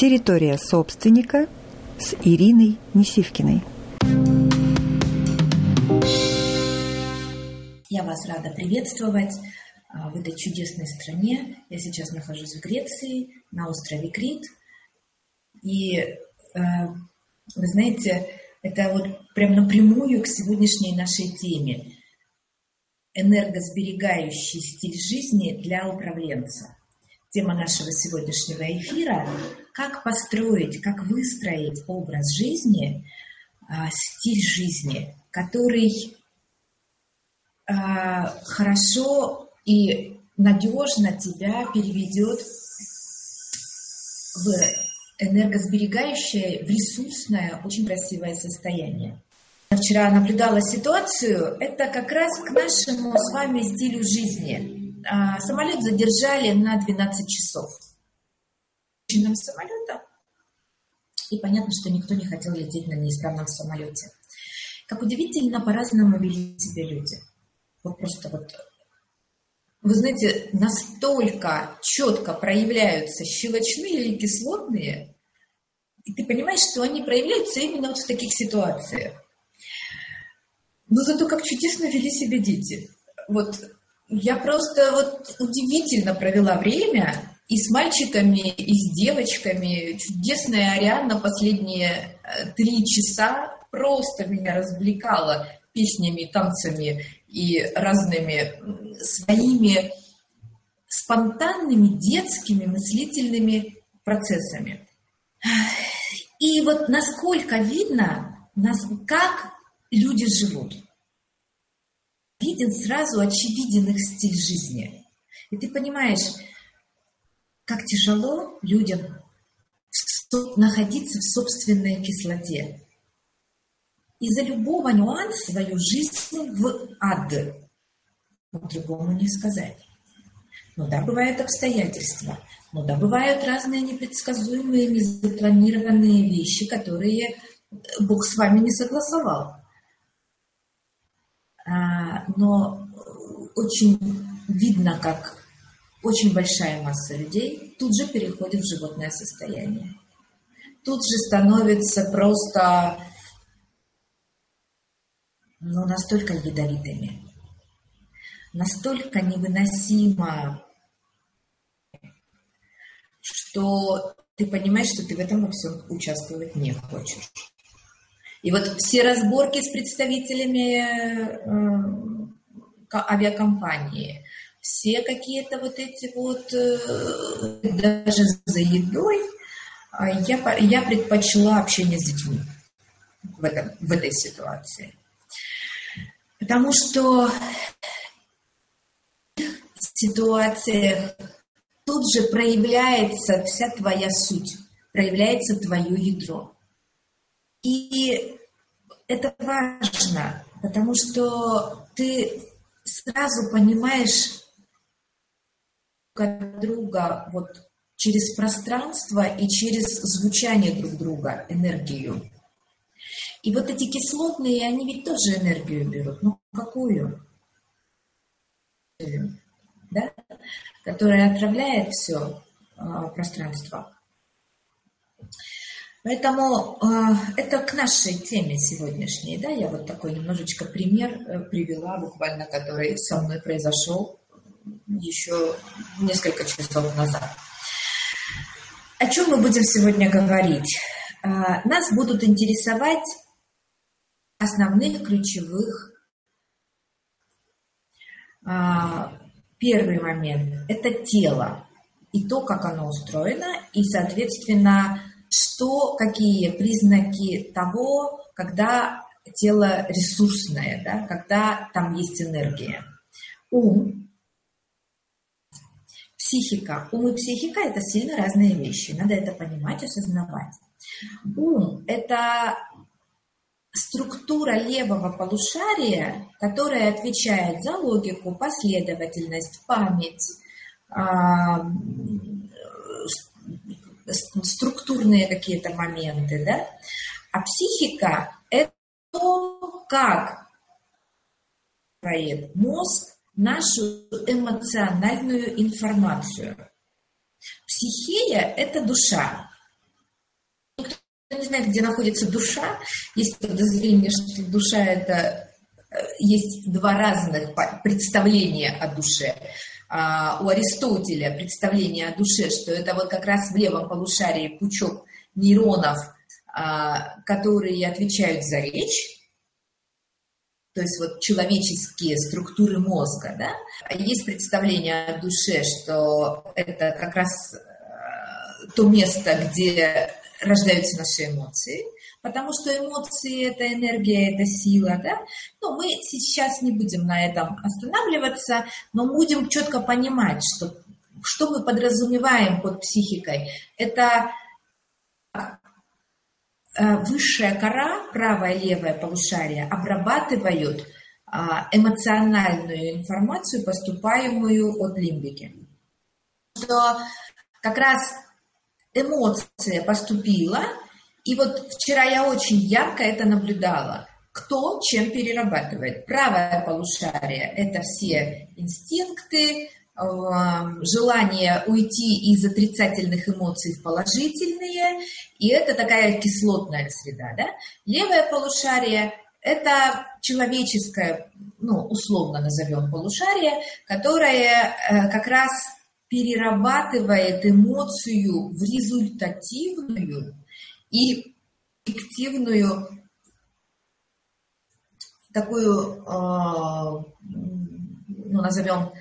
Территория собственника с Ириной Несивкиной. Я вас рада приветствовать а, в этой чудесной стране. Я сейчас нахожусь в Греции, на острове Крит. И э, вы знаете, это вот прям напрямую к сегодняшней нашей теме. Энергосберегающий стиль жизни для управленца. Тема нашего сегодняшнего эфира – как построить, как выстроить образ жизни, а, стиль жизни, который а, хорошо и надежно тебя переведет в энергосберегающее, в ресурсное, очень красивое состояние. Я вчера наблюдала ситуацию, это как раз к нашему с вами стилю жизни – а, самолет задержали на 12 часов. Нам самолета. И понятно, что никто не хотел лететь на неисправном самолете. Как удивительно, по-разному вели себя люди. Вот просто вот вы знаете, настолько четко проявляются щелочные или кислотные, и ты понимаешь, что они проявляются именно вот в таких ситуациях. Но зато как чудесно вели себя дети. Вот я просто вот удивительно провела время и с мальчиками, и с девочками. Чудесная Ариана последние э, три часа просто меня развлекала песнями, танцами и разными своими спонтанными детскими мыслительными процессами. И вот насколько видно, как люди живут виден сразу очевиден их стиль жизни. И ты понимаешь, как тяжело людям находиться в собственной кислоте. Из-за любого нюанса свою жизнь в ад. По-другому не сказать. Ну да, бывают обстоятельства. Ну да, бывают разные непредсказуемые, незапланированные вещи, которые Бог с вами не согласовал. А, но очень видно, как очень большая масса людей тут же переходит в животное состояние. Тут же становится просто ну, настолько ядовитыми, настолько невыносимо, что ты понимаешь, что ты в этом во всем участвовать не хочешь. И вот все разборки с представителями э, авиакомпании, все какие-то вот эти вот, э, даже за едой, а я, я предпочла общение с детьми в, этом, в этой ситуации. Потому что в ситуациях тут же проявляется вся твоя суть, проявляется твое ядро. И это важно, потому что ты сразу понимаешь друга вот через пространство и через звучание друг друга, энергию. И вот эти кислотные, они ведь тоже энергию берут. Ну, какую? Да? Которая отравляет все а, пространство. Поэтому э, это к нашей теме сегодняшней, да, я вот такой немножечко пример э, привела, буквально, который со мной произошел еще несколько часов назад. О чем мы будем сегодня говорить? Э, нас будут интересовать основных ключевых. Э, первый момент – это тело и то, как оно устроено, и, соответственно, что, какие признаки того, когда тело ресурсное, да, когда там есть энергия. Ум, психика. Ум и психика – это сильно разные вещи, надо это понимать, осознавать. Ум – это структура левого полушария, которая отвечает за логику, последовательность, память, структурные какие-то моменты, да? А психика – это то, как мозг нашу эмоциональную информацию. Психия – это душа. не знает, где находится душа, есть подозрение, что душа это э, есть два разных представления о душе. А, у Аристотеля представление о душе, что это вот как раз в левом полушарии пучок нейронов, а, которые отвечают за речь, то есть вот человеческие структуры мозга, да, есть представление о душе, что это как раз э, то место, где рождаются наши эмоции, потому что эмоции – это энергия, это сила, да. Но мы сейчас не будем на этом останавливаться, но будем четко понимать, что, что мы подразумеваем под психикой. Это высшая кора, правое и левое полушарие, обрабатывают а, эмоциональную информацию, поступаемую от лимбики. Что как раз эмоция поступила, и вот вчера я очень ярко это наблюдала. Кто чем перерабатывает? Правое полушарие – это все инстинкты, желание уйти из отрицательных эмоций в положительные, и это такая кислотная среда. Да? Левое полушарие – это человеческое, ну, условно назовем полушарие, которое э, как раз перерабатывает эмоцию в результативную и эффективную такую, э, ну, назовем,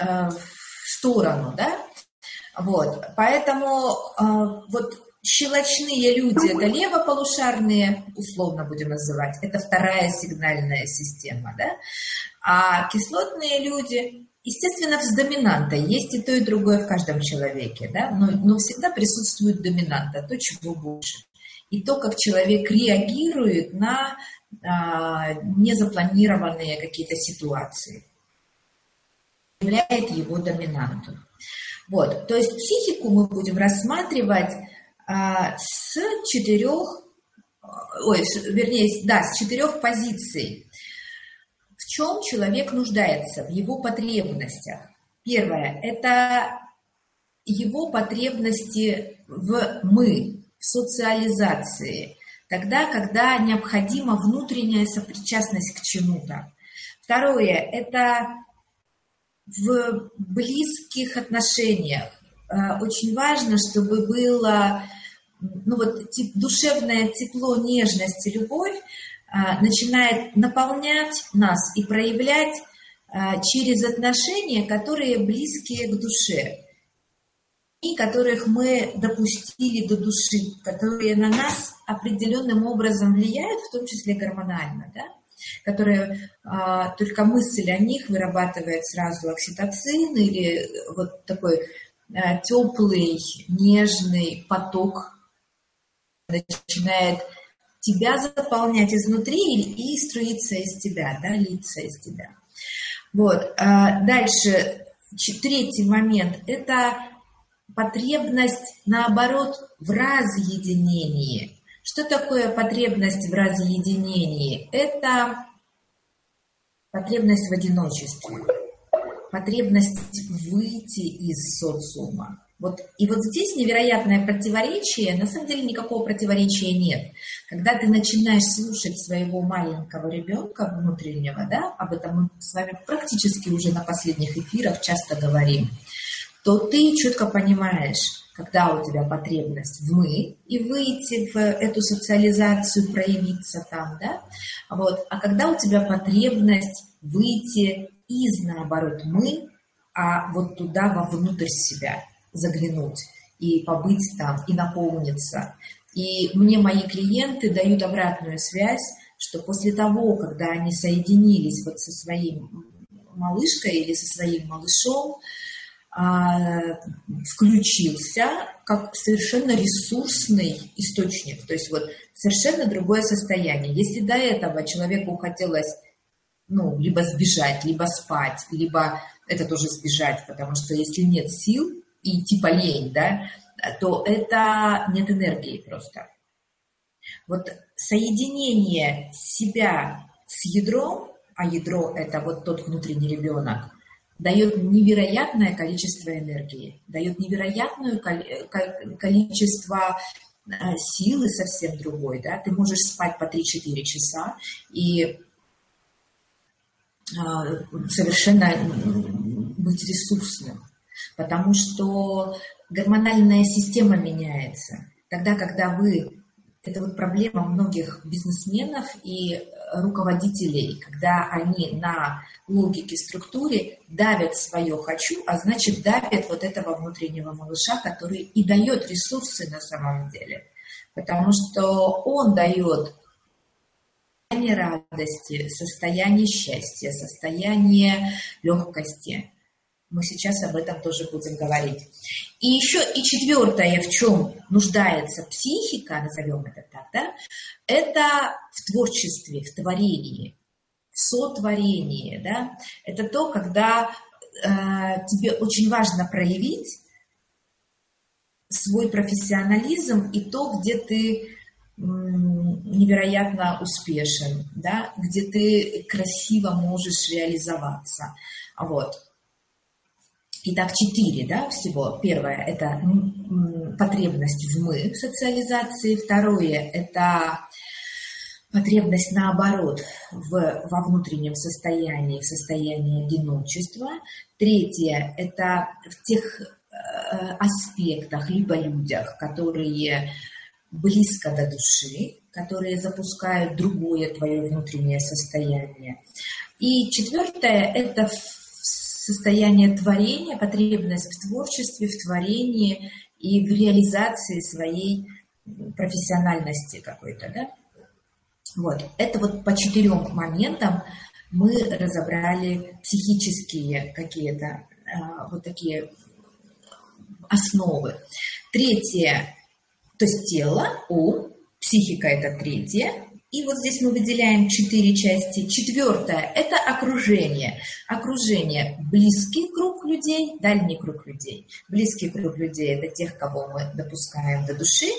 Э, в сторону, да, вот, поэтому э, вот щелочные люди, это левополушарные, условно будем называть, это вторая сигнальная система, да, а кислотные люди, естественно, с доминантой, есть и то, и другое в каждом человеке, да, но, но всегда присутствует доминанта, то, чего больше. И то, как человек реагирует на а, незапланированные какие-то ситуации являет его доминанту. Вот, то есть психику мы будем рассматривать а, с четырех, ой, вернее, да, с четырех позиций. В чем человек нуждается, в его потребностях. Первое – это его потребности в «мы», в социализации, тогда, когда необходима внутренняя сопричастность к чему-то. Второе – это в близких отношениях э, очень важно, чтобы было ну вот, душевное тепло, нежность и любовь э, начинает наполнять нас и проявлять э, через отношения, которые близкие к душе и которых мы допустили до души, которые на нас определенным образом влияют, в том числе гормонально, да? Которые а, только мысль о них вырабатывает сразу окситоцин или вот такой а, теплый, нежный поток начинает тебя заполнять изнутри и, и струиться из тебя, да, литься из тебя. Вот. А дальше, третий момент – это потребность, наоборот, в разъединении. Что такое потребность в разъединении? Это потребность в одиночестве, потребность выйти из социума. Вот, и вот здесь невероятное противоречие, на самом деле никакого противоречия нет. Когда ты начинаешь слушать своего маленького ребенка внутреннего, да, об этом мы с вами практически уже на последних эфирах часто говорим, то ты четко понимаешь, когда у тебя потребность в «мы» и выйти в эту социализацию, проявиться там, да, вот, а когда у тебя потребность выйти из, наоборот, «мы», а вот туда, вовнутрь себя заглянуть и побыть там, и наполниться. И мне мои клиенты дают обратную связь, что после того, когда они соединились вот со своей малышкой или со своим малышом, включился как совершенно ресурсный источник, то есть вот совершенно другое состояние. Если до этого человеку хотелось ну, либо сбежать, либо спать, либо это тоже сбежать, потому что если нет сил и типа лень, да, то это нет энергии просто. Вот соединение себя с ядром, а ядро это вот тот внутренний ребенок, дает невероятное количество энергии, дает невероятное количество силы совсем другой, да, ты можешь спать по 3-4 часа и совершенно быть ресурсным, потому что гормональная система меняется. Тогда, когда вы это вот проблема многих бизнесменов и руководителей, когда они на логике, структуре давят свое «хочу», а значит давят вот этого внутреннего малыша, который и дает ресурсы на самом деле. Потому что он дает состояние радости, состояние счастья, состояние легкости. Мы сейчас об этом тоже будем говорить. И еще и четвертое, в чем нуждается психика, назовем это так, да, это в творчестве, в творении, в сотворении, да. Это то, когда э, тебе очень важно проявить свой профессионализм и то, где ты невероятно успешен, да, где ты красиво можешь реализоваться. Вот. Итак, четыре да, всего. Первое – это потребность в «мы» в социализации. Второе – это потребность, наоборот, в, во внутреннем состоянии, в состоянии одиночества. Третье – это в тех э, аспектах, либо людях, которые близко до души, которые запускают другое твое внутреннее состояние. И четвертое – это состояние творения, потребность в творчестве, в творении и в реализации своей профессиональности какой-то, да? Вот, это вот по четырем моментам мы разобрали психические какие-то а, вот такие основы. Третье, то есть тело, ум, психика это третье, и вот здесь мы выделяем четыре части. Четвертое – это окружение. Окружение – близкий круг людей, дальний круг людей. Близкий круг людей – это тех, кого мы допускаем до души.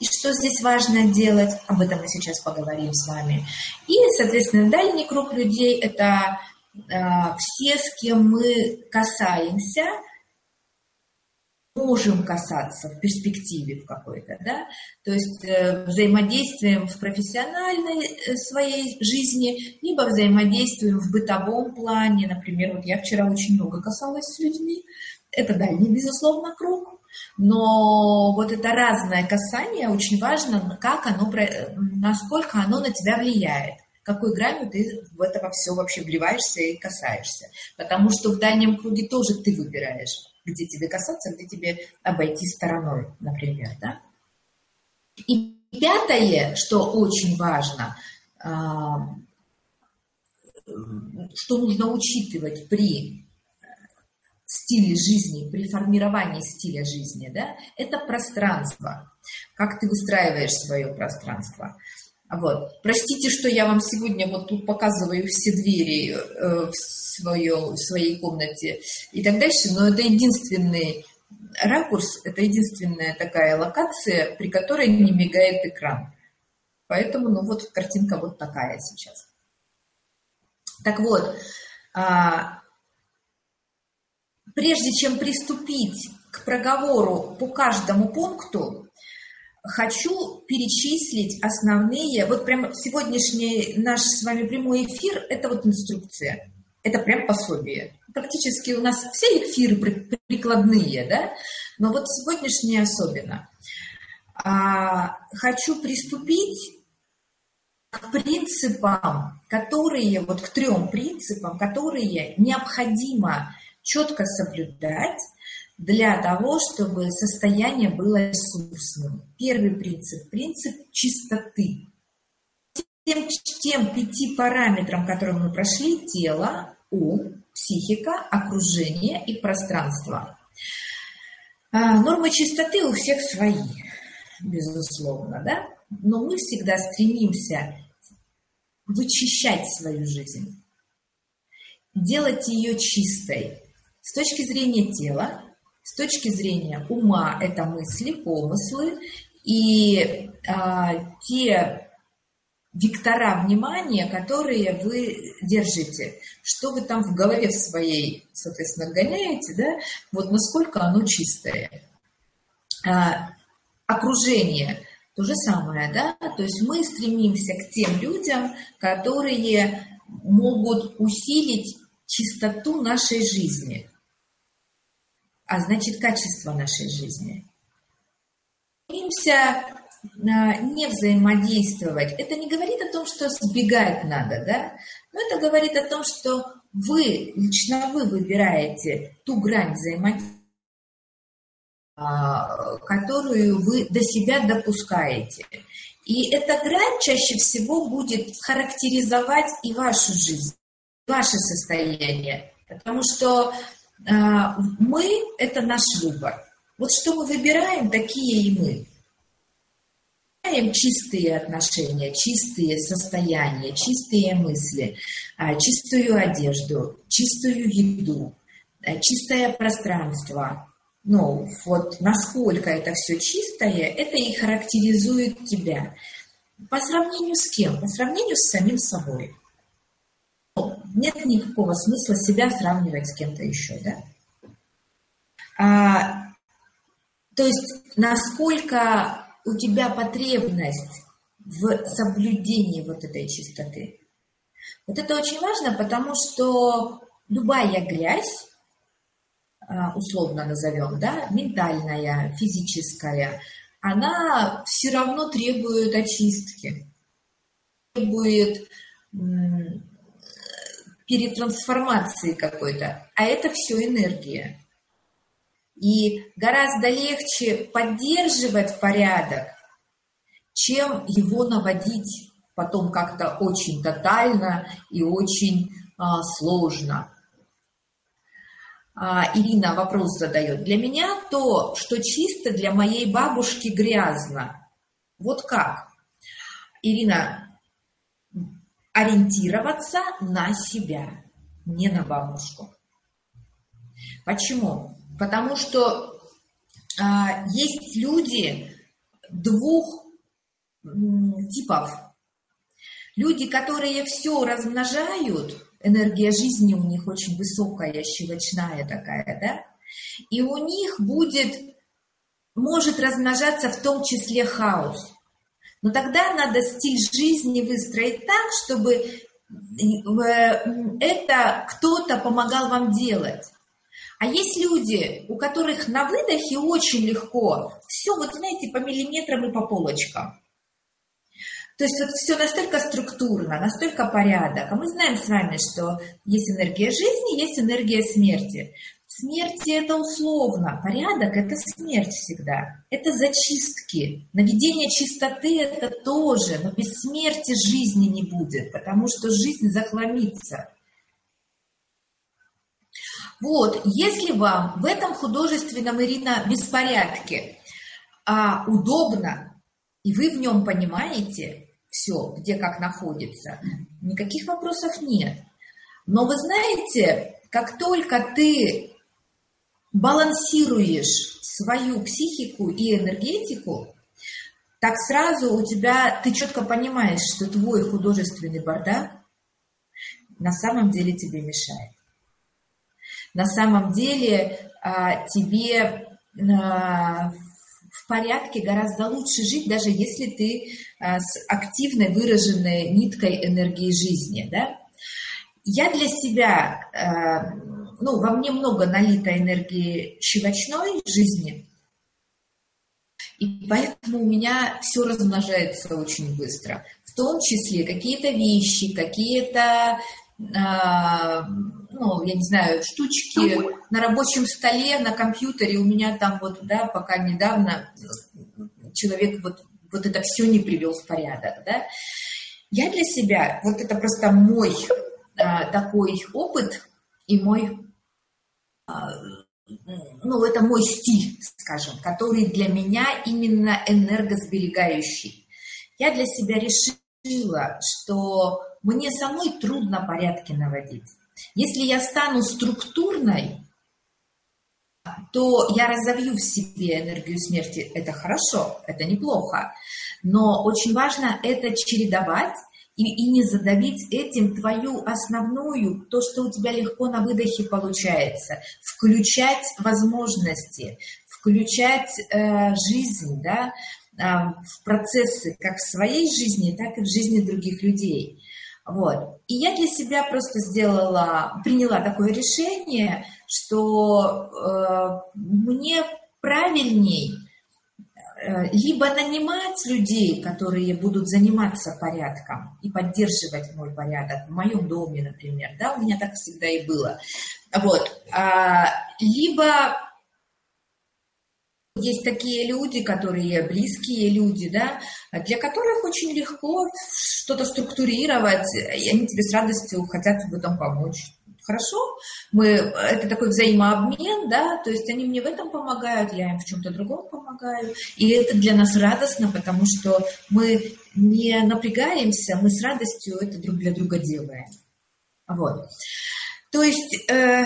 И что здесь важно делать, об этом мы сейчас поговорим с вами. И, соответственно, дальний круг людей – это э, все, с кем мы касаемся – можем касаться в перспективе в какой-то, да, то есть э, взаимодействуем в профессиональной э, своей жизни, либо взаимодействуем в бытовом плане, например, вот я вчера очень много касалась с людьми, это дальний, безусловно, круг, но вот это разное касание очень важно, как оно, насколько оно на тебя влияет какой гранью ты в это все вообще вливаешься и касаешься. Потому что в дальнем круге тоже ты выбираешь где тебе касаться, где тебе обойти стороной, например, да. И пятое, что очень важно, а, что нужно учитывать при стиле жизни, при формировании стиля жизни, да, это пространство. Как ты выстраиваешь свое пространство. Вот. Простите, что я вам сегодня вот тут показываю все двери э, в, свое, в своей комнате и так дальше, но это единственный ракурс, это единственная такая локация, при которой не мигает экран. Поэтому, ну вот картинка вот такая сейчас. Так вот, а, прежде чем приступить к проговору по каждому пункту, хочу перечислить основные, вот прям сегодняшний наш с вами прямой эфир, это вот инструкция, это прям пособие. Практически у нас все эфиры прикладные, да, но вот сегодняшний особенно. А, хочу приступить к принципам, которые, вот к трем принципам, которые необходимо четко соблюдать для того, чтобы состояние было ресурсным. Первый принцип – принцип чистоты. Тем, тем пяти параметрам, которые мы прошли – тело, ум, психика, окружение и пространство. А, нормы чистоты у всех свои, безусловно, да? Но мы всегда стремимся вычищать свою жизнь, делать ее чистой с точки зрения тела, с точки зрения ума это мысли, помыслы и а, те вектора внимания, которые вы держите, что вы там в голове своей, соответственно, гоняете, да, вот насколько оно чистое. А, окружение. То же самое, да? То есть мы стремимся к тем людям, которые могут усилить чистоту нашей жизни, а значит качество нашей жизни. Стремимся а, не взаимодействовать. Это не говорит о том, что сбегать надо, да? Но это говорит о том, что вы, лично вы выбираете ту грань взаимодействия, а, которую вы до себя допускаете. И эта грань чаще всего будет характеризовать и вашу жизнь, ваше состояние. Потому что мы – это наш выбор. Вот что мы выбираем, такие и мы. Выбираем чистые отношения, чистые состояния, чистые мысли, э, чистую одежду, чистую еду, э, чистое пространство, ну, вот насколько это все чистое, это и характеризует тебя. По сравнению с кем? По сравнению с самим собой. Нет никакого смысла себя сравнивать с кем-то еще, да? А, то есть, насколько у тебя потребность в соблюдении вот этой чистоты. Вот это очень важно, потому что любая грязь, а, условно назовем, да, ментальная, физическая, она все равно требует очистки, требует перетрансформации какой-то, а это все энергия. И гораздо легче поддерживать порядок, чем его наводить потом как-то очень тотально и очень а, сложно. А, Ирина вопрос задает. Для меня то, что чисто, для моей бабушки грязно. Вот как? Ирина, ориентироваться на себя, не на бабушку. Почему? Потому что а, есть люди двух типов. Люди, которые все размножают, энергия жизни у них очень высокая, щелочная такая, да, и у них будет, может размножаться в том числе хаос. Но тогда надо стиль жизни выстроить так, чтобы э, это кто-то помогал вам делать. А есть люди, у которых на выдохе очень легко, все, вот знаете, по миллиметрам и по полочкам. То есть вот все настолько структурно, настолько порядок. А мы знаем с вами, что есть энергия жизни, есть энергия смерти. Смерть это условно, порядок это смерть всегда. Это зачистки. Наведение чистоты это тоже, но без смерти жизни не будет, потому что жизнь захламится. Вот, если вам в этом художественном, Ирина, беспорядке а, удобно, и вы в нем понимаете все, где как находится, никаких вопросов нет. Но вы знаете, как только ты балансируешь свою психику и энергетику, так сразу у тебя, ты четко понимаешь, что твой художественный бардак на самом деле тебе мешает. На самом деле а, тебе а, в порядке гораздо лучше жить, даже если ты а, с активной выраженной ниткой энергии жизни. Да? Я для себя, ну, во мне много налито энергии щелочной жизни, и поэтому у меня все размножается очень быстро. В том числе какие-то вещи, какие-то а, ну, я не знаю, штучки на рабочем столе, на компьютере. У меня там вот, да, пока недавно человек вот, вот это все не привел в порядок, да. Я для себя, вот это просто мой а, такой опыт и мой, ну, это мой стиль, скажем, который для меня именно энергосберегающий. Я для себя решила, что мне самой трудно порядки наводить. Если я стану структурной, то я разовью в себе энергию смерти. Это хорошо, это неплохо. Но очень важно это чередовать и, и не задавить этим твою основную, то, что у тебя легко на выдохе получается. Включать возможности, включать э, жизнь, да, а, в процессы как в своей жизни, так и в жизни других людей. Вот. И я для себя просто сделала, приняла такое решение, что э, мне правильней э, либо нанимать людей, которые будут заниматься порядком и поддерживать мой порядок. В моем доме, например, да, у меня так всегда и было, вот, а, либо есть такие люди, которые близкие люди, да, для которых очень легко что-то структурировать, и они тебе с радостью хотят в этом помочь. Хорошо, мы, это такой взаимообмен, да, то есть они мне в этом помогают, я им в чем-то другом помогаю, и это для нас радостно, потому что мы не напрягаемся, мы с радостью это друг для друга делаем. Вот. То есть э,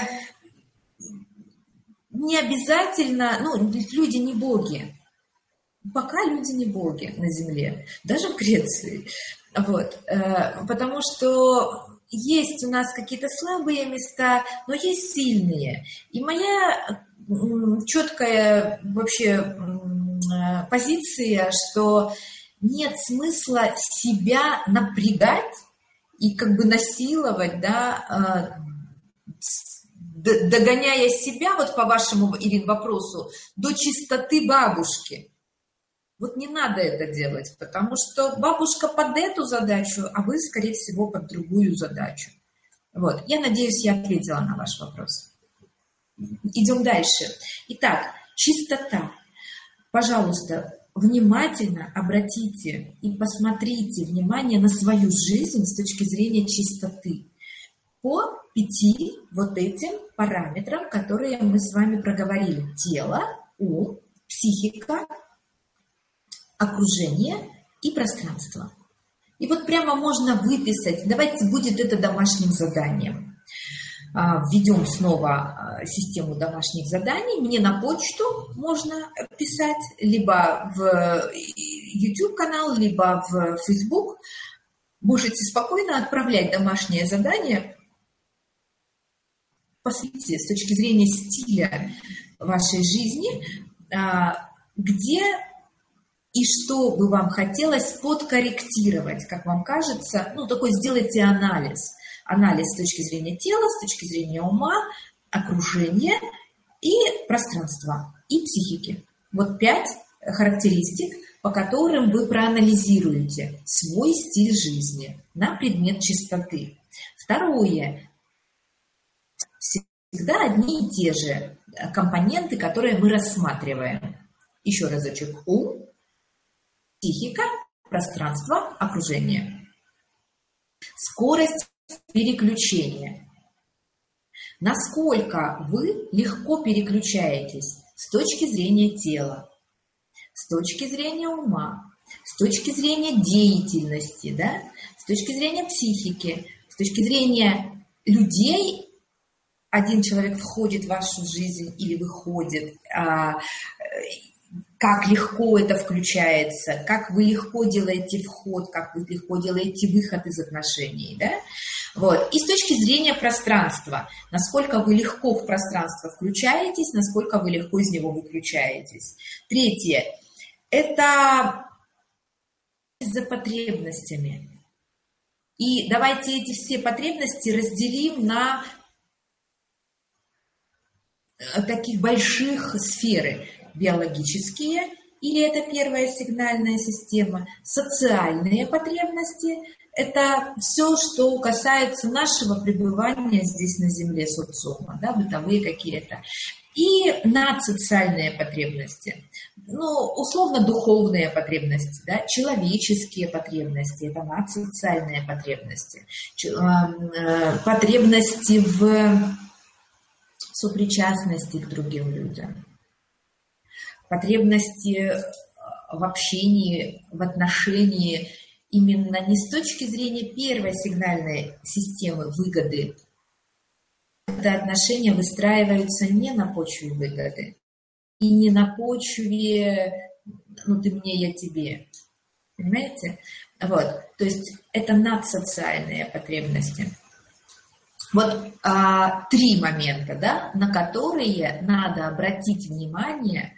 не обязательно, ну, люди не боги. Пока люди не боги на Земле, даже в Греции. Вот, э, потому что есть у нас какие-то слабые места, но есть сильные. И моя четкая вообще э, позиция, что нет смысла себя напрягать и как бы насиловать, да, э, догоняя себя, вот по вашему, Ирин, вопросу, до чистоты бабушки. Вот не надо это делать, потому что бабушка под эту задачу, а вы, скорее всего, под другую задачу. Вот, я надеюсь, я ответила на ваш вопрос. Идем дальше. Итак, чистота. Пожалуйста, внимательно обратите и посмотрите внимание на свою жизнь с точки зрения чистоты по пяти вот этим параметрам, которые мы с вами проговорили. Тело, ум, психика, окружение и пространство. И вот прямо можно выписать, давайте будет это домашним заданием. А, введем снова а, систему домашних заданий. Мне на почту можно писать, либо в YouTube-канал, либо в Facebook. Можете спокойно отправлять домашнее задание посмотрите с точки зрения стиля вашей жизни, а, где и что бы вам хотелось подкорректировать, как вам кажется, ну, такой сделайте анализ. Анализ с точки зрения тела, с точки зрения ума, окружения и пространства, и психики. Вот пять характеристик, по которым вы проанализируете свой стиль жизни на предмет чистоты. Второе всегда одни и те же компоненты, которые мы рассматриваем. Еще разочек. Ум, психика, пространство, окружение. Скорость переключения. Насколько вы легко переключаетесь с точки зрения тела, с точки зрения ума, с точки зрения деятельности, да, с точки зрения психики, с точки зрения людей один человек входит в вашу жизнь или выходит, а, как легко это включается, как вы легко делаете вход, как вы легко делаете выход из отношений, да? Вот. И с точки зрения пространства, насколько вы легко в пространство включаетесь, насколько вы легко из него выключаетесь. Третье – это за потребностями. И давайте эти все потребности разделим на Э, таких больших сферы биологические, или это первая сигнальная система, социальные потребности, это все, что касается нашего пребывания здесь на Земле социума, да, бытовые какие-то. И надсоциальные потребности, ну, условно-духовные потребности, да, человеческие потребности, это надсоциальные потребности, э, потребности в сопричастности к другим людям, потребности э, в общении, в отношении именно не с точки зрения первой сигнальной системы выгоды. Это отношения выстраиваются не на почве выгоды и не на почве «ну ты мне, я тебе». Понимаете? Вот. То есть это надсоциальные потребности. Вот а, три момента, да, на которые надо обратить внимание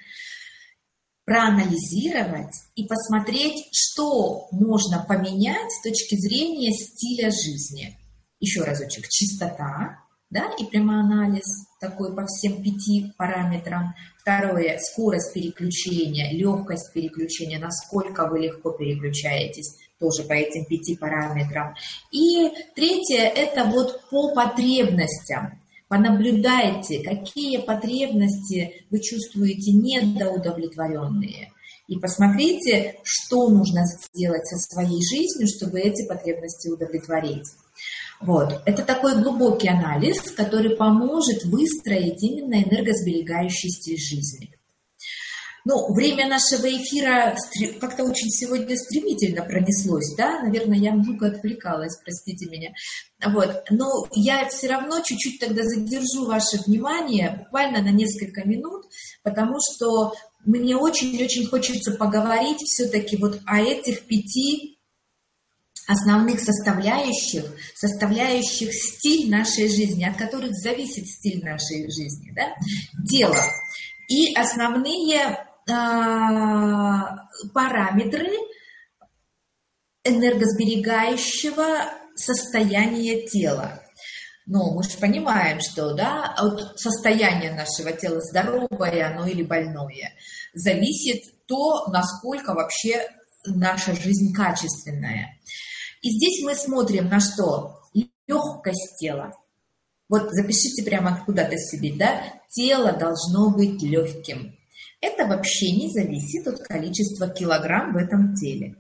проанализировать и посмотреть, что можно поменять с точки зрения стиля жизни. Еще разочек, чистота, да, и прямоанализ такой по всем пяти параметрам. Второе, скорость переключения, легкость переключения, насколько вы легко переключаетесь, тоже по этим пяти параметрам. И третье, это вот по потребностям. Понаблюдайте, какие потребности вы чувствуете недоудовлетворенные. И посмотрите, что нужно сделать со своей жизнью, чтобы эти потребности удовлетворить. Вот. Это такой глубокий анализ, который поможет выстроить именно энергосберегающий стиль жизни. Ну, время нашего эфира как-то очень сегодня стремительно пронеслось, да, наверное, я много отвлекалась, простите меня. Вот, но я все равно чуть-чуть тогда задержу ваше внимание, буквально на несколько минут, потому что мне очень-очень хочется поговорить все-таки вот о этих пяти основных составляющих, составляющих стиль нашей жизни, от которых зависит стиль нашей жизни, да, тело. И основные параметры энергосберегающего состояния тела. Но мы же понимаем, что да, от состояния нашего тела здоровое оно или больное зависит то, насколько вообще наша жизнь качественная. И здесь мы смотрим на что? Легкость тела. Вот запишите прямо куда-то себе, да? Тело должно быть легким. Это вообще не зависит от количества килограмм в этом теле.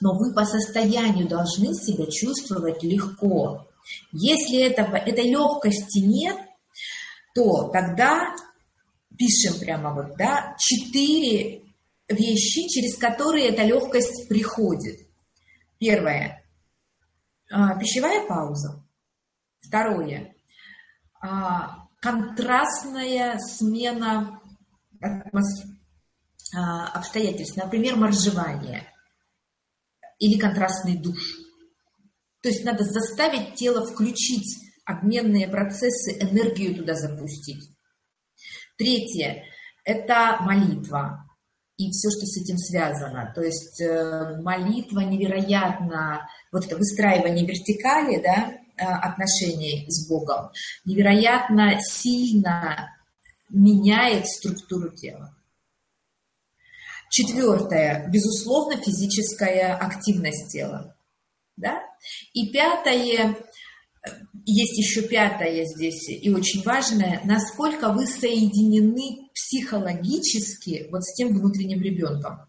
Но вы по состоянию должны себя чувствовать легко. Если этого, этой легкости нет, то тогда пишем прямо вот, да, четыре вещи, через которые эта легкость приходит. Первое а, – пищевая пауза. Второе а, – контрастная смена обстоятельств, например, моржевание или контрастный душ. То есть надо заставить тело включить обменные процессы, энергию туда запустить. Третье – это молитва и все, что с этим связано. То есть э, молитва невероятно, вот это выстраивание вертикали, да, э, отношений с Богом, невероятно сильно меняет структуру тела. Четвертое, безусловно, физическая активность тела. Да? И пятое, есть еще пятое здесь, и очень важное, насколько вы соединены психологически вот с тем внутренним ребенком.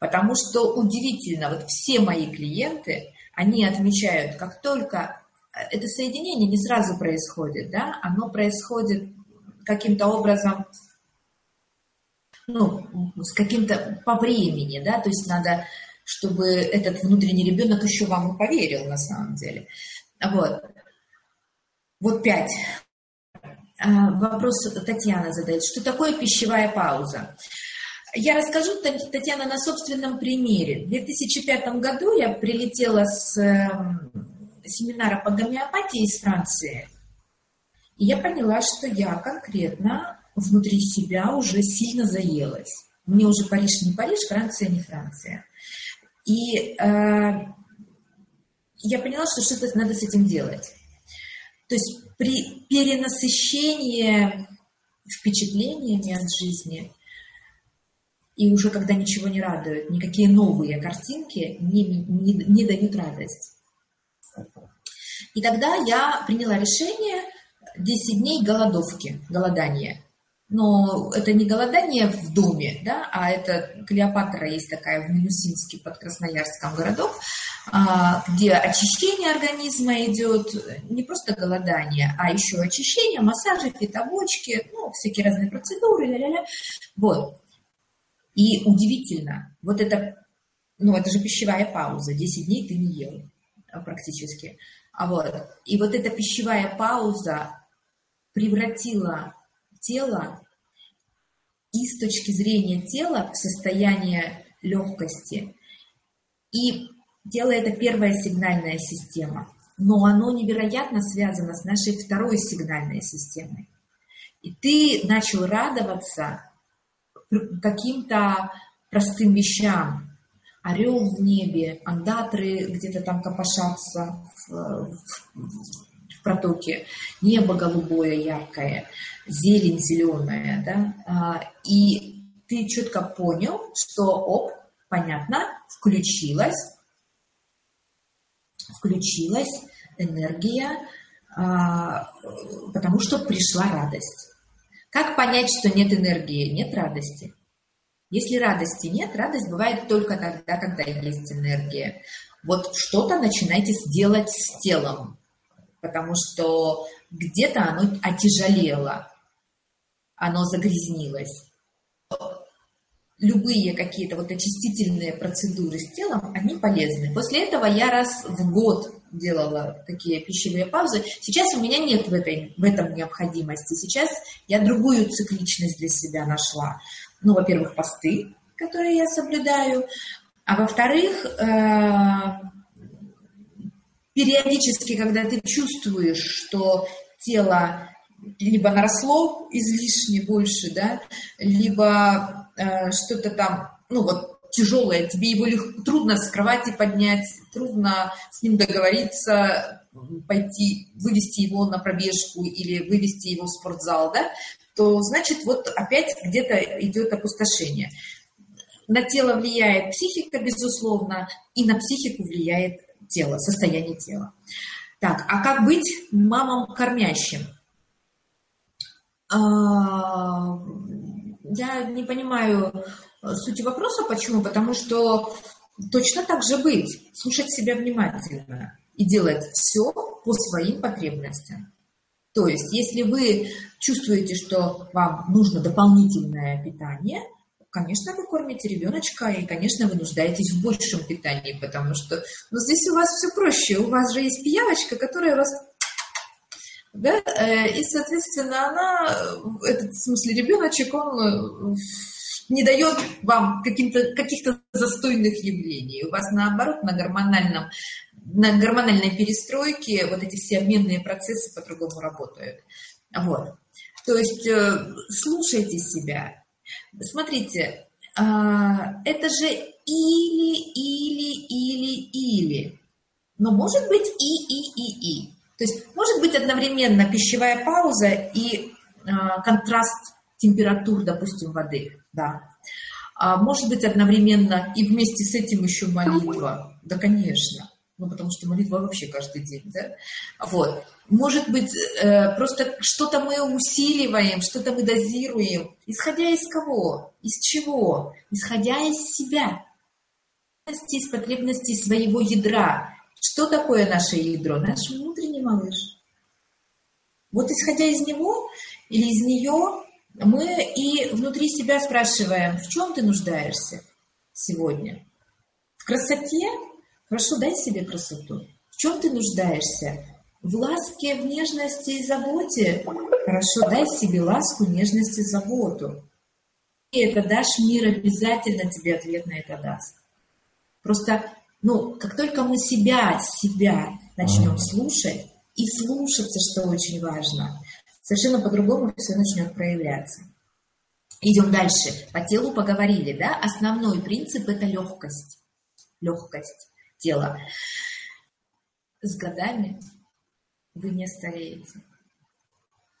Потому что удивительно, вот все мои клиенты, они отмечают, как только это соединение не сразу происходит, да, оно происходит каким-то образом, ну, с каким-то по времени, да, то есть надо, чтобы этот внутренний ребенок еще вам и поверил на самом деле. Вот. Вот пять. А, вопрос Татьяна задает. Что такое пищевая пауза? Я расскажу, Татьяна, на собственном примере. В 2005 году я прилетела с эм, семинара по гомеопатии из Франции. И я поняла, что я конкретно внутри себя уже сильно заелась. Мне уже Париж не Париж, Франция не Франция. И э, я поняла, что что-то надо с этим делать. То есть при перенасыщении впечатлениями от жизни, и уже когда ничего не радует, никакие новые картинки не, не, не дают радость. И тогда я приняла решение 10 дней голодовки, голодания. Но это не голодание в доме, да, а это Клеопатра есть такая в Минусинске под Красноярском городок, а, где очищение организма идет, не просто голодание, а еще очищение, массажи, фитобочки, ну, всякие разные процедуры, ля-ля-ля. Вот. И удивительно, вот это, ну, это же пищевая пауза, 10 дней ты не ел практически. А вот, и вот эта пищевая пауза превратила тело и с точки зрения тела в состояние легкости. И тело – это первая сигнальная система, но оно невероятно связано с нашей второй сигнальной системой. И ты начал радоваться каким-то простым вещам. Орел в небе, андатры где-то там копошатся в, в, протоке, небо голубое, яркое, зелень зеленая, да, а, и ты четко понял, что, оп, понятно, включилась, включилась энергия, а, потому что пришла радость. Как понять, что нет энергии, нет радости? Если радости нет, радость бывает только тогда, когда есть энергия. Вот что-то начинайте сделать с телом, потому что где-то оно отяжелело, оно загрязнилось. Любые какие-то вот очистительные процедуры с телом, они полезны. После этого я раз в год делала такие пищевые паузы. Сейчас у меня нет в, этой, в этом необходимости. Сейчас я другую цикличность для себя нашла. Ну, во-первых, посты, которые я соблюдаю, а во-вторых, э, периодически, когда ты чувствуешь, что тело либо наросло излишне больше, да, либо э, что-то там, ну вот тяжелое, тебе его легко, трудно с кровати поднять, трудно с ним договориться, пойти, вывести его на пробежку или вывести его в спортзал, да, то значит вот опять где-то идет опустошение. На тело влияет психика, безусловно, и на психику влияет тело, состояние тела. Так, а как быть мамам кормящим? А, я не понимаю, сути вопроса. Почему? Потому что точно так же быть, слушать себя внимательно и делать все по своим потребностям. То есть, если вы чувствуете, что вам нужно дополнительное питание, конечно, вы кормите ребеночка, и, конечно, вы нуждаетесь в большем питании, потому что ну, здесь у вас все проще. У вас же есть пиявочка, которая вас да, э, и, соответственно, она, этот, в смысле, ребеночек, он не дает вам каких-то каких застойных явлений. У вас наоборот на гормональном на гормональной перестройке вот эти все обменные процессы по-другому работают. Вот. То есть э, слушайте себя. Смотрите, а, это же или, или, или, или. Но может быть и, и, и, и. То есть может быть одновременно пищевая пауза и а, контраст температур, допустим, воды да. А может быть одновременно и вместе с этим еще молитва? Да, конечно. Ну, потому что молитва вообще каждый день, да? Вот. Может быть, э, просто что-то мы усиливаем, что-то мы дозируем. Исходя из кого? Из чего? Исходя из себя. Из потребностей своего ядра. Что такое наше ядро? Наш внутренний малыш. Вот исходя из него или из нее мы и внутри себя спрашиваем, в чем ты нуждаешься сегодня? В красоте? Хорошо, дай себе красоту. В чем ты нуждаешься? В ласке, в нежности и заботе? Хорошо, дай себе ласку, нежность и заботу. И это дашь мир, обязательно тебе ответ на это даст. Просто, ну, как только мы себя, себя начнем слушать, и слушаться, что очень важно, совершенно по-другому все начнет проявляться. Идем дальше. По телу поговорили, да? Основной принцип – это легкость. Легкость тела. С годами вы не стареете.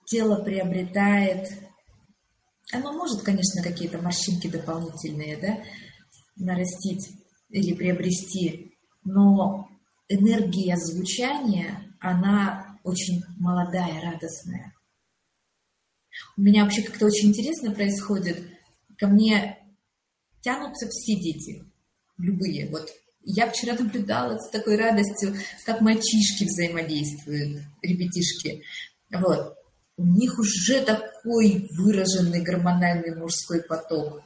Тело приобретает... Оно может, конечно, какие-то морщинки дополнительные, да, нарастить или приобрести, но энергия звучания, она очень молодая, радостная. У меня вообще как-то очень интересно происходит. Ко мне тянутся все дети, любые. Вот я вчера наблюдала с такой радостью, как мальчишки взаимодействуют, ребятишки. Вот. У них уже такой выраженный гормональный мужской поток.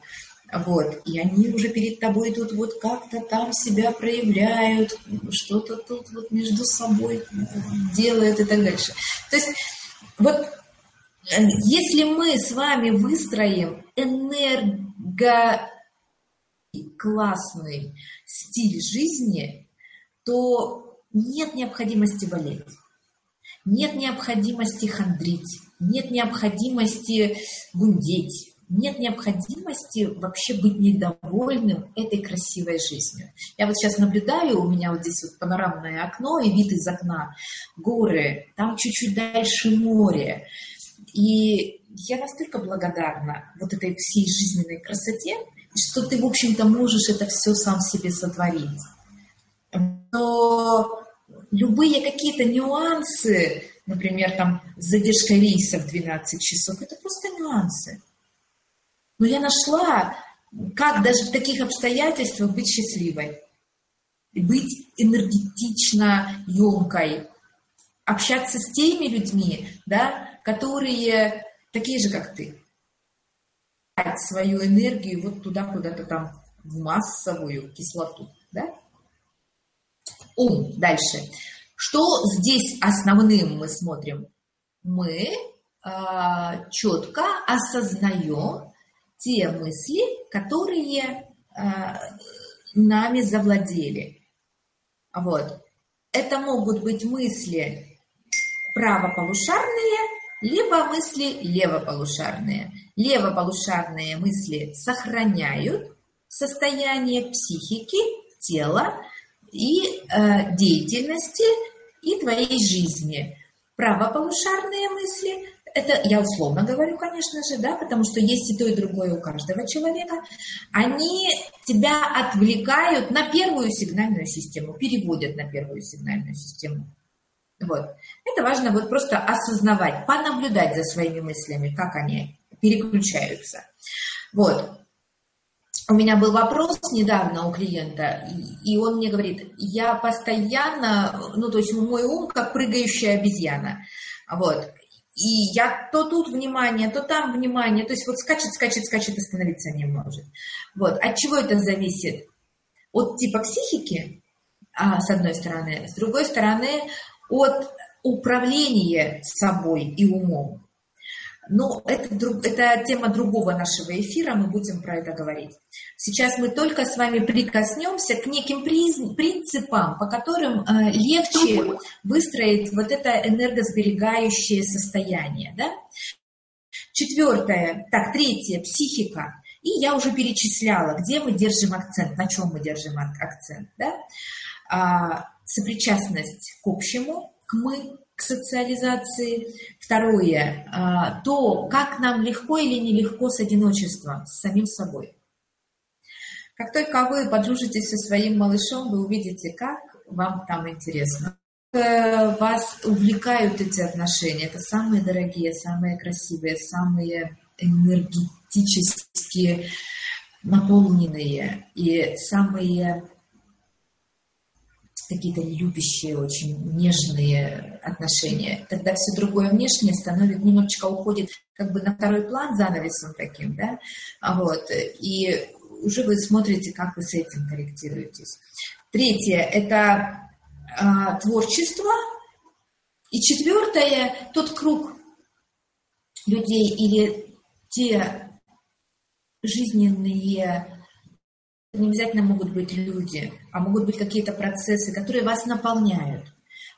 Вот. И они уже перед тобой тут вот как-то там себя проявляют, что-то тут вот между собой делают и так дальше. То есть вот если мы с вами выстроим энерго классный стиль жизни, то нет необходимости болеть, нет необходимости хандрить, нет необходимости гундеть, нет необходимости вообще быть недовольным этой красивой жизнью. Я вот сейчас наблюдаю, у меня вот здесь вот панорамное окно и вид из окна, горы, там чуть-чуть дальше море. И я настолько благодарна вот этой всей жизненной красоте, что ты, в общем-то, можешь это все сам себе сотворить. Но любые какие-то нюансы, например, там задержка рейса в 12 часов, это просто нюансы. Но я нашла, как даже в таких обстоятельствах быть счастливой, быть энергетично емкой, общаться с теми людьми, да, которые такие же, как ты. Свою энергию вот туда, куда-то там, в массовую кислоту, да? Ум. Дальше. Что здесь основным мы смотрим? Мы э, четко осознаем те мысли, которые э, нами завладели. Вот. Это могут быть мысли правополушарные, либо мысли левополушарные. Левополушарные мысли сохраняют состояние психики, тела и э, деятельности и твоей жизни. Правополушарные мысли это я условно говорю, конечно же, да, потому что есть и то, и другое у каждого человека, они тебя отвлекают на первую сигнальную систему, переводят на первую сигнальную систему. Вот. Это важно вот просто осознавать, понаблюдать за своими мыслями, как они переключаются. Вот. У меня был вопрос недавно у клиента, и он мне говорит, я постоянно, ну, то есть мой ум как прыгающая обезьяна. Вот. И я то тут внимание, то там внимание, то есть вот скачет, скачет, скачет, остановиться не может. Вот. От чего это зависит? От типа психики, а, с одной стороны, с другой стороны, от управления собой и умом. Но это, это тема другого нашего эфира, мы будем про это говорить. Сейчас мы только с вами прикоснемся к неким принципам, по которым э, легче выстроить вот это энергосберегающее состояние. Да? Четвертое, так, третье, психика. И я уже перечисляла, где мы держим акцент, на чем мы держим акцент. Да? А, сопричастность к общему, к мы, к социализации. Второе, а, то, как нам легко или нелегко с одиночеством, с самим собой. Как только вы подружитесь со своим малышом, вы увидите, как вам там интересно. Э, вас увлекают эти отношения. Это самые дорогие, самые красивые, самые энергетически наполненные и самые какие-то любящие, очень нежные отношения, тогда все другое внешнее становится, немножечко уходит как бы на второй план занавесом таким, да, а вот, и уже вы смотрите, как вы с этим корректируетесь. Третье – это а, творчество. И четвертое – тот круг людей или те жизненные не обязательно могут быть люди, а могут быть какие-то процессы, которые вас наполняют,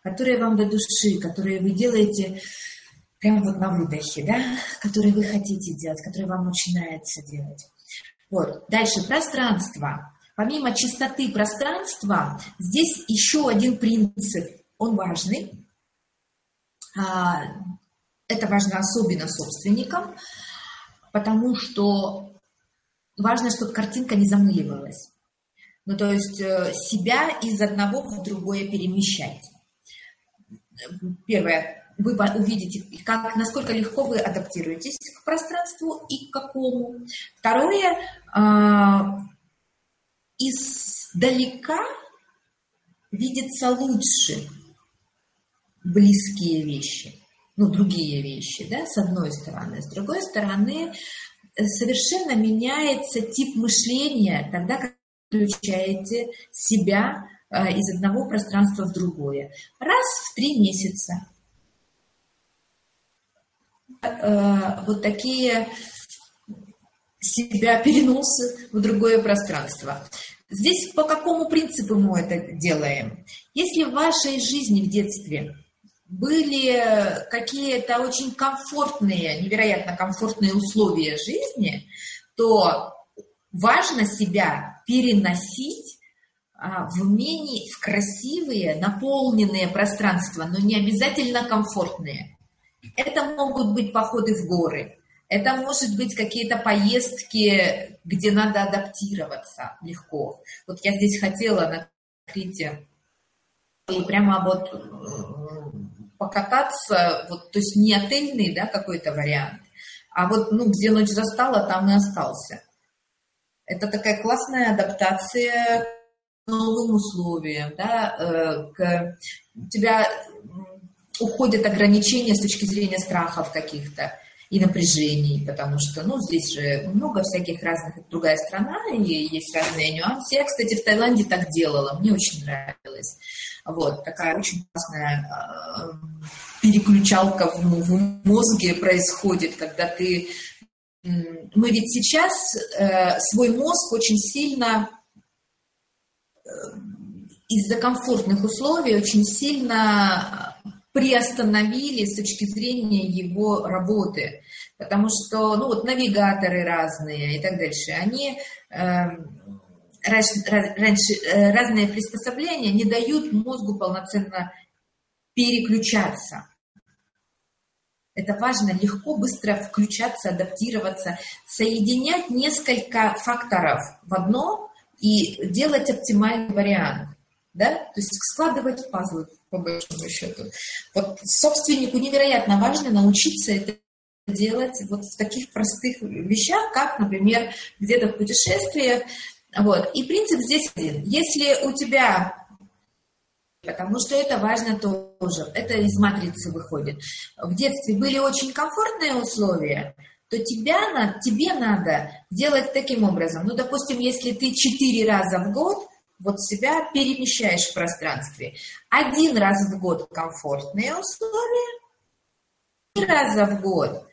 которые вам до души, которые вы делаете прямо вот на выдохе, да, которые вы хотите делать, которые вам очень нравится делать. Вот. Дальше пространство. Помимо чистоты пространства, здесь еще один принцип, он важный. А, это важно особенно собственникам, потому что важно, чтобы картинка не замыливалась. Ну, то есть э, себя из одного в другое перемещать. Первое, вы увидите, как, насколько легко вы адаптируетесь к пространству и к какому. Второе, а, издалека видится лучше близкие вещи, ну, другие вещи, да, с одной стороны. С другой стороны, совершенно меняется тип мышления тогда, вы включаете себя э, из одного пространства в другое. Раз в три месяца. Э, вот такие себя переносы в другое пространство. Здесь по какому принципу мы это делаем? Если в вашей жизни в детстве были какие-то очень комфортные, невероятно комфортные условия жизни, то важно себя переносить а, в менее, в красивые, наполненные пространства, но не обязательно комфортные. Это могут быть походы в горы, это может быть какие-то поездки, где надо адаптироваться легко. Вот я здесь хотела на Крите и прямо вот покататься, вот, то есть не отельный, да, какой-то вариант, а вот, ну, где ночь застала, там и остался. Это такая классная адаптация к новым условиям, да, э, к, у тебя уходят ограничения с точки зрения страхов каких-то и напряжений, потому что, ну, здесь же много всяких разных, другая страна, и есть разные нюансы. Я, кстати, в Таиланде так делала, мне очень нравилось. Вот, такая очень классная э, переключалка в, в мозге происходит, когда ты... Мы ведь сейчас э, свой мозг очень сильно э, из-за комфортных условий очень сильно приостановили с точки зрения его работы. Потому что, ну вот навигаторы разные и так дальше, они э, раньше, раньше разные приспособления не дают мозгу полноценно переключаться. Это важно, легко, быстро включаться, адаптироваться, соединять несколько факторов в одно и делать оптимальный вариант. Да? То есть складывать пазлы, по большому счету. Вот собственнику невероятно важно научиться это делать вот в таких простых вещах, как, например, где-то в путешествиях. Вот. И принцип здесь один. Если у тебя потому что это важно тоже. Это из матрицы выходит. В детстве были очень комфортные условия, то тебя, тебе надо делать таким образом. Ну, допустим, если ты четыре раза в год вот себя перемещаешь в пространстве. Один раз в год комфортные условия, три раза в год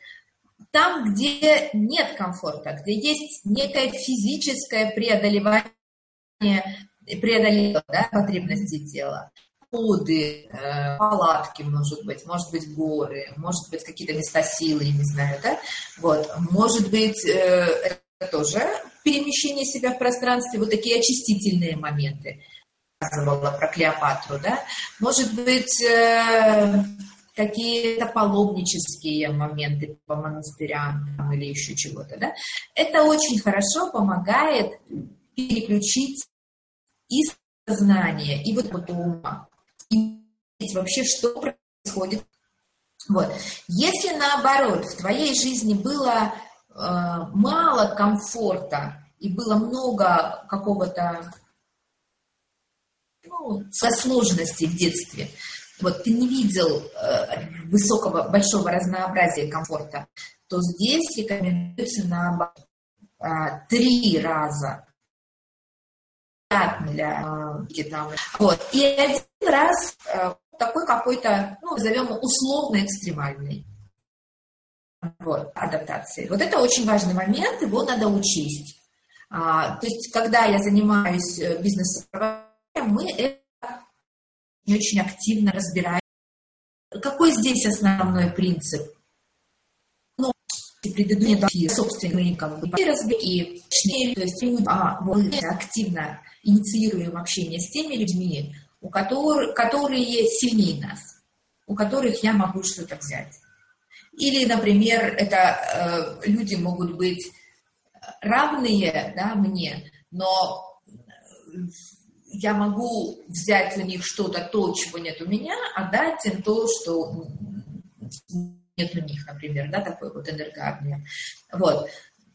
там, где нет комфорта, где есть некое физическое преодолевание, преодоление да, потребностей тела. Поды, э, палатки, может быть, может быть, горы, может быть, какие-то места силы, не знаю, да, вот, может быть, э, тоже перемещение себя в пространстве, вот такие очистительные моменты. Рассказывала про Клеопатру, да, может быть, э, какие-то паломнические моменты по монастырям или еще чего-то, да, это очень хорошо помогает переключить из сознания и вот вот ума, и вообще, что происходит. Вот. Если наоборот в твоей жизни было мало комфорта и было много какого-то ну, сложностей в детстве, вот ты не видел э, высокого, большого разнообразия комфорта, то здесь рекомендуется на э, три раза. Для э, вот. И один раз э, такой какой-то, ну, назовем условно экстремальный вот, адаптации. Вот это очень важный момент, его надо учесть. А, то есть, когда я занимаюсь э, бизнес-управлением, мы это не очень активно разбираем. Какой здесь основной принцип? Ну, предыдущие собственные как бы, разбеги, то есть а, мы активно инициируем общение с теми людьми, у которых, которые сильнее нас, у которых я могу что-то взять. Или, например, это э, люди могут быть равные да, мне, но я могу взять у них что-то, то, чего нет у меня, а дать им то, что нет у них, например, да, такой вот энергообмен. Вот.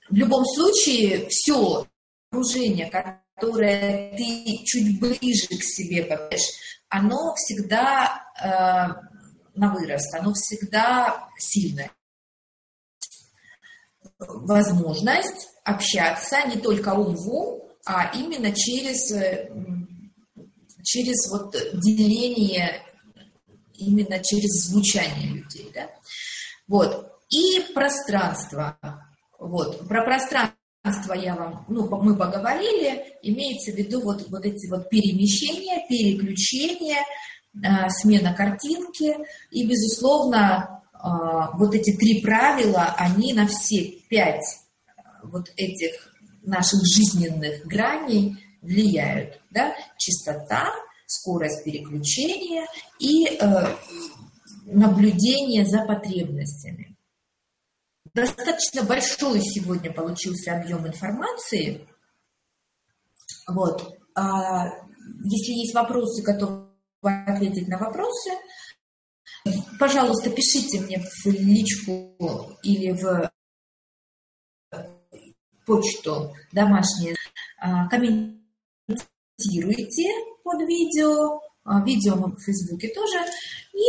В любом случае, все окружение, которое ты чуть ближе к себе попадаешь, оно всегда э, на вырост, оно всегда сильное. Возможность общаться не только ум в ум, а именно через э, через вот деление, именно через звучание людей, да. Вот. И пространство. Вот. Про пространство я вам, ну, мы поговорили, имеется в виду вот, вот эти вот перемещения, переключения, смена картинки. И, безусловно, а, вот эти три правила, они на все пять вот этих наших жизненных граней влияют. Да? Чистота, скорость переключения и э, наблюдение за потребностями. Достаточно большой сегодня получился объем информации. Вот. А если есть вопросы, готовы ответить на вопросы, пожалуйста, пишите мне в личку или в почту домашние, а, комментируйте под видео, а, видео в Фейсбуке тоже, и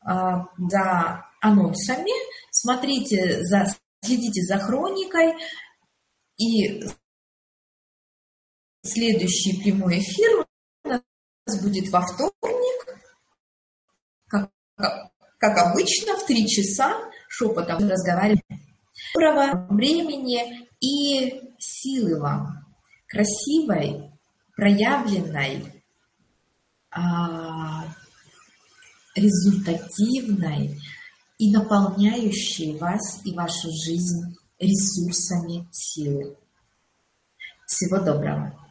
а, за анонсами смотрите, за, следите за хроникой, и следующий прямой эфир будет во вторник, как, как обычно, в три часа шепотом разговариваем. Доброго времени и силы вам, красивой, проявленной, а, результативной и наполняющей вас и вашу жизнь ресурсами силы. Всего доброго!